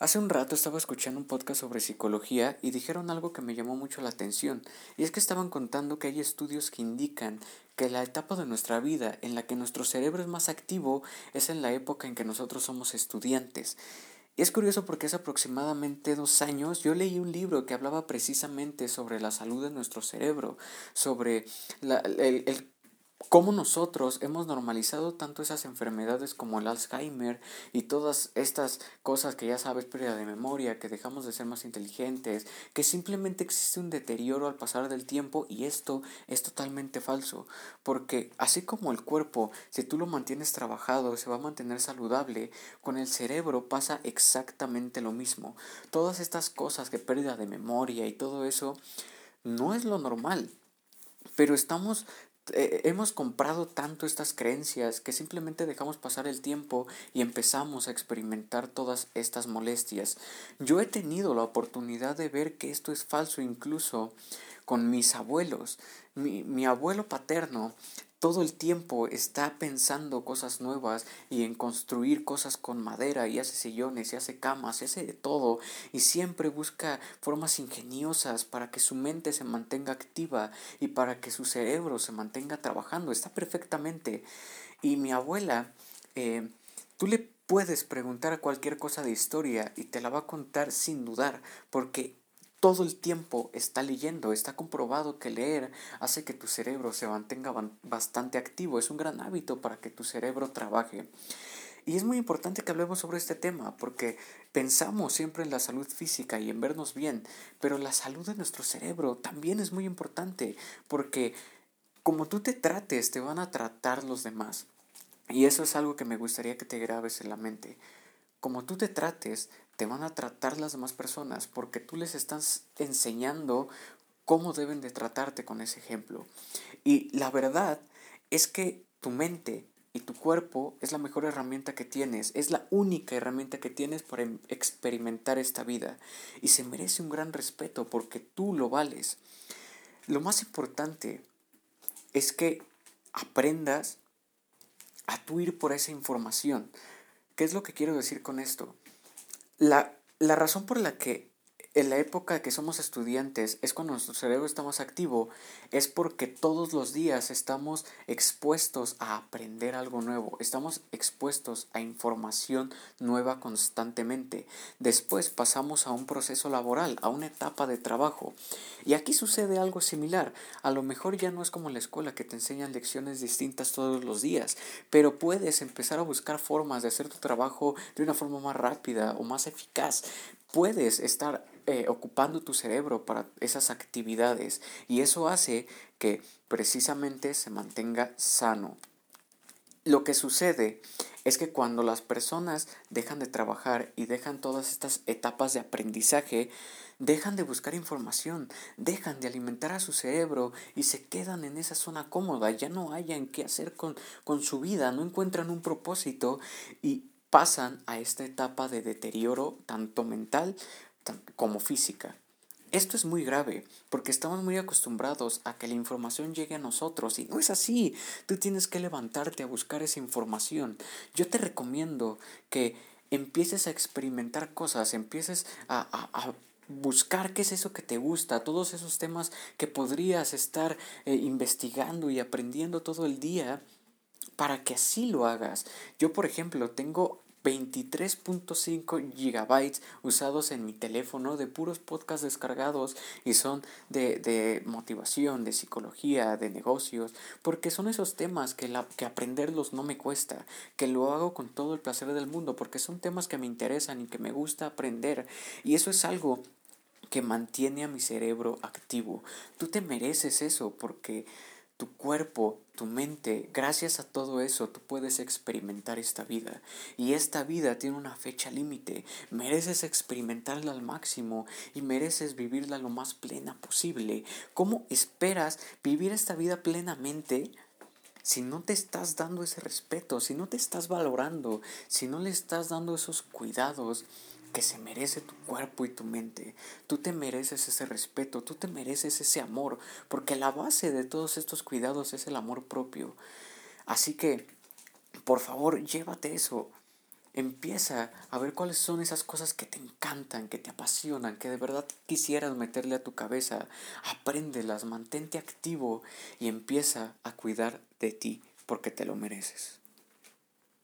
Hace un rato estaba escuchando un podcast sobre psicología y dijeron algo que me llamó mucho la atención, y es que estaban contando que hay estudios que indican que la etapa de nuestra vida en la que nuestro cerebro es más activo es en la época en que nosotros somos estudiantes. Y es curioso porque hace aproximadamente dos años yo leí un libro que hablaba precisamente sobre la salud de nuestro cerebro, sobre la, el, el cómo nosotros hemos normalizado tanto esas enfermedades como el Alzheimer y todas estas cosas que ya sabes, pérdida de memoria, que dejamos de ser más inteligentes, que simplemente existe un deterioro al pasar del tiempo y esto es totalmente falso, porque así como el cuerpo, si tú lo mantienes trabajado, se va a mantener saludable, con el cerebro pasa exactamente lo mismo. Todas estas cosas que pérdida de memoria y todo eso no es lo normal. Pero estamos eh, hemos comprado tanto estas creencias que simplemente dejamos pasar el tiempo y empezamos a experimentar todas estas molestias. Yo he tenido la oportunidad de ver que esto es falso incluso con mis abuelos. Mi, mi abuelo paterno todo el tiempo está pensando cosas nuevas y en construir cosas con madera y hace sillones y hace camas y hace de todo y siempre busca formas ingeniosas para que su mente se mantenga activa y para que su cerebro se mantenga trabajando. Está perfectamente. Y mi abuela, eh, tú le puedes preguntar cualquier cosa de historia y te la va a contar sin dudar porque todo el tiempo está leyendo. Está comprobado que leer hace que tu cerebro se mantenga bastante activo. Es un gran hábito para que tu cerebro trabaje. Y es muy importante que hablemos sobre este tema porque pensamos siempre en la salud física y en vernos bien, pero la salud de nuestro cerebro también es muy importante porque como tú te trates, te van a tratar los demás. Y eso es algo que me gustaría que te grabes en la mente. Como tú te trates, te van a tratar las demás personas porque tú les estás enseñando cómo deben de tratarte con ese ejemplo. Y la verdad es que tu mente y tu cuerpo es la mejor herramienta que tienes, es la única herramienta que tienes para em, experimentar esta vida y se merece un gran respeto porque tú lo vales. Lo más importante es que aprendas a tu ir por esa información. ¿Qué es lo que quiero decir con esto? La, la razón por la que en la época que somos estudiantes es cuando nuestro cerebro está más activo, es porque todos los días estamos expuestos a aprender algo nuevo, estamos expuestos a información nueva constantemente. Después pasamos a un proceso laboral, a una etapa de trabajo. Y aquí sucede algo similar. A lo mejor ya no es como la escuela que te enseñan lecciones distintas todos los días, pero puedes empezar a buscar formas de hacer tu trabajo de una forma más rápida o más eficaz. Puedes estar eh, ocupando tu cerebro para esas actividades y eso hace que precisamente se mantenga sano. Lo que sucede es que cuando las personas dejan de trabajar y dejan todas estas etapas de aprendizaje, dejan de buscar información, dejan de alimentar a su cerebro y se quedan en esa zona cómoda, ya no hayan qué hacer con, con su vida, no encuentran un propósito y pasan a esta etapa de deterioro tanto mental como física. Esto es muy grave porque estamos muy acostumbrados a que la información llegue a nosotros y no es así. Tú tienes que levantarte a buscar esa información. Yo te recomiendo que empieces a experimentar cosas, empieces a, buscar qué es eso que te gusta, todos esos temas que podrías estar eh, investigando y aprendiendo todo el día para que así lo hagas. Yo, por ejemplo, tengo 23.5 gigabytes usados en mi teléfono de puros podcasts descargados y son de, de, motivación, de psicología, de negocios, porque son esos temas que, la, que aprenderlos no me cuesta, que lo hago con todo el placer del mundo, porque son temas que me interesan y que me gusta aprender y eso es algo que mantiene a mi cerebro activo. Tú te mereces eso porque tu cuerpo, tu mente, gracias a todo eso tú puedes experimentar esta vida. Y esta vida tiene una fecha límite. Mereces experimentarla al máximo y mereces vivirla lo más plena posible. ¿Cómo esperas vivir esta vida plenamente? Si no te estás dando ese respeto, si no te estás valorando, si no le estás dando esos cuidados, que se merece tu cuerpo y tu mente. Tú te mereces ese respeto, tú te mereces ese amor, porque la base de todos estos cuidados es el amor propio. Así que, por favor, llévate eso. Empieza a ver cuáles son esas cosas que te encantan, que te apasionan, que de verdad quisieras meterle a tu cabeza. Apréndelas, mantente activo y empieza a cuidar de ti porque te lo mereces.